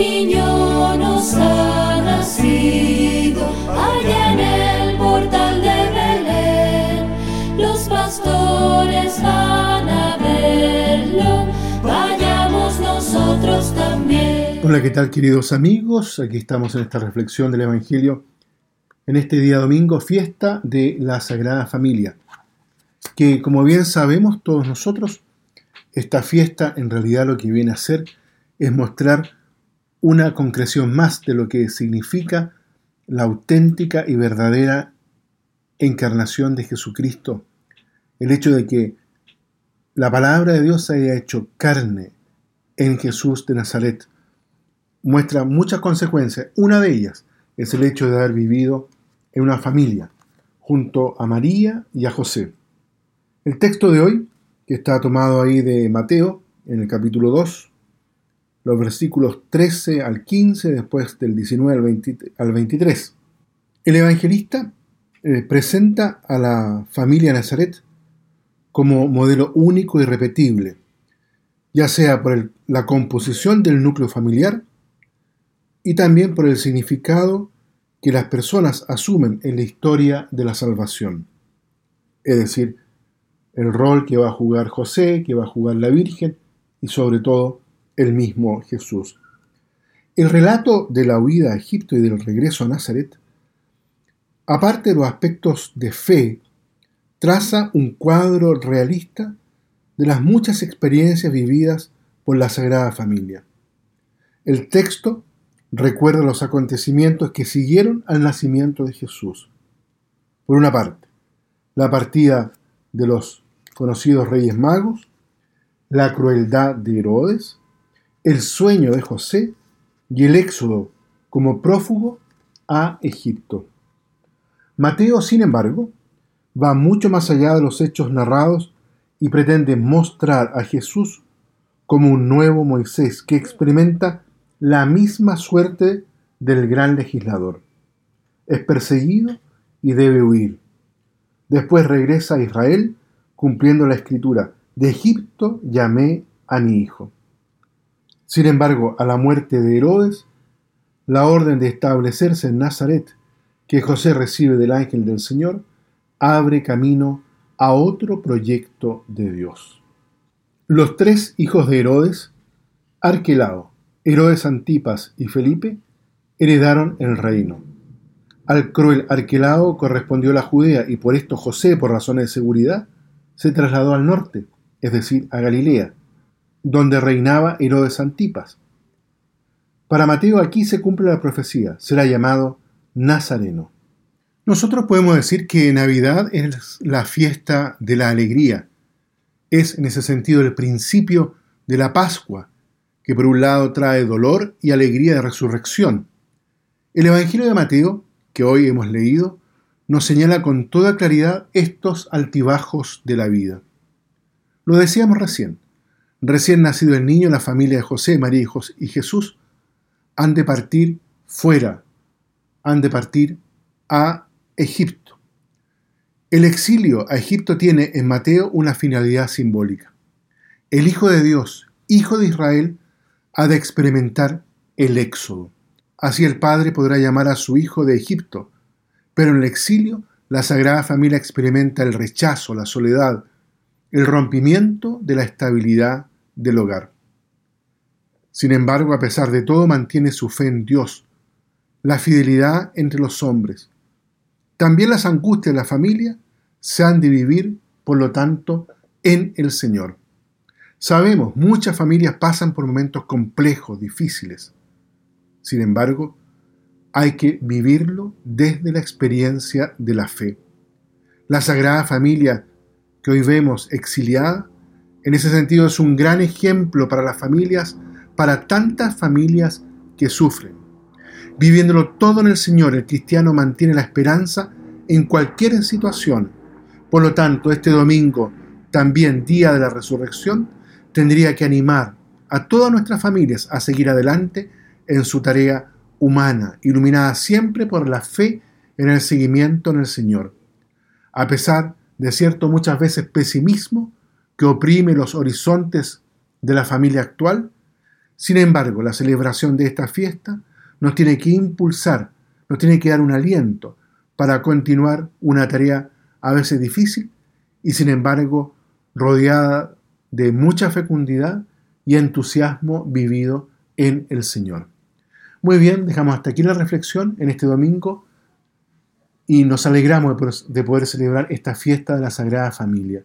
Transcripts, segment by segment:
niño nos ha nacido, allá en el portal de Belén, los pastores van a verlo, vayamos nosotros también. Hola, ¿qué tal queridos amigos? Aquí estamos en esta reflexión del Evangelio en este día domingo, fiesta de la Sagrada Familia, que como bien sabemos todos nosotros, esta fiesta en realidad lo que viene a hacer es mostrar una concreción más de lo que significa la auténtica y verdadera encarnación de Jesucristo. El hecho de que la palabra de Dios haya hecho carne en Jesús de Nazaret muestra muchas consecuencias. Una de ellas es el hecho de haber vivido en una familia junto a María y a José. El texto de hoy, que está tomado ahí de Mateo, en el capítulo 2, los versículos 13 al 15, después del 19 al, 23. El evangelista eh, presenta a la familia Nazaret como modelo único y repetible, ya sea por la composición del núcleo familiar y también por el significado que las personas asumen en la historia de la salvación. Es decir, el rol que va a jugar José, que va a jugar la Virgen y sobre todo el mismo Jesús. El relato de la huida a Egipto y del regreso a Nazaret, aparte de los aspectos de fe, traza un cuadro realista de las muchas experiencias vividas por la Sagrada Familia. El texto recuerda los acontecimientos que siguieron al nacimiento de Jesús. Por una parte, la partida de los conocidos reyes magos, la crueldad de Herodes, el sueño de José y el éxodo como prófugo a Egipto. Mateo, sin embargo, va mucho más allá de los hechos narrados y pretende mostrar a Jesús como un nuevo Moisés que experimenta la misma suerte del gran legislador. Es perseguido y debe huir. Después regresa a Israel cumpliendo la escritura, de Egipto llamé a mi hijo. Sin embargo, a la muerte de Herodes, la orden de establecerse en Nazaret, que José recibe del ángel del Señor, abre camino a otro proyecto de Dios. Los tres hijos de Herodes, Arquelao, Herodes Antipas y Felipe, heredaron el reino. Al cruel Arquelao correspondió la Judea y por esto José, por razones de seguridad, se trasladó al norte, es decir, a Galilea, donde reinaba Herodes Antipas. Para Mateo aquí se cumple la profecía, será llamado Nazareno. Nosotros podemos decir que Navidad es la fiesta de la alegría. Es en ese sentido el principio de la Pascua, que por un lado trae dolor y alegría de resurrección. El Evangelio de Mateo, que hoy hemos leído, nos señala con toda claridad estos altibajos de la vida. Lo decíamos recién, recién nacido el niño, la familia de José, María y Jesús han de partir fuera, han de partir a Egipto. El exilio a Egipto tiene en Mateo una finalidad simbólica. El Hijo de Dios, Hijo de Israel, ha de experimentar el éxodo. Así el Padre podrá llamar a su Hijo de Egipto, pero en el exilio la Sagrada Familia experimenta el rechazo, la soledad, el rompimiento de la estabilidad del hogar. Sin embargo, a pesar de todo, mantiene su fe en Dios, la fidelidad entre los hombres. También las angustias de la familia se han de vivir, por lo tanto, en el Señor. Sabemos, muchas familias pasan por momentos complejos, difíciles. Sin embargo, hay que vivirlo desde la experiencia de la fe. La Sagrada Familia que hoy vemos exiliada en ese sentido es un gran ejemplo para las familias, para tantas familias que sufren. Viviéndolo todo en el Señor, el cristiano mantiene la esperanza en cualquier situación. Por lo tanto, este domingo, también día de la resurrección, tendría que animar a todas nuestras familias a seguir adelante en su tarea humana, iluminada siempre por la fe en el seguimiento en el Señor. A pesar de cierto muchas veces pesimismo, que oprime los horizontes de la familia actual, Sin embargo, la celebración de esta fiesta nos tiene que impulsar, nos tiene que dar un aliento para continuar una tarea a veces difícil y sin embargo rodeada de mucha fecundidad y entusiasmo vivido en el Señor. Muy bien, dejamos hasta aquí la reflexión en este domingo y nos alegramos de poder celebrar esta fiesta de la Sagrada Familia.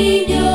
niño.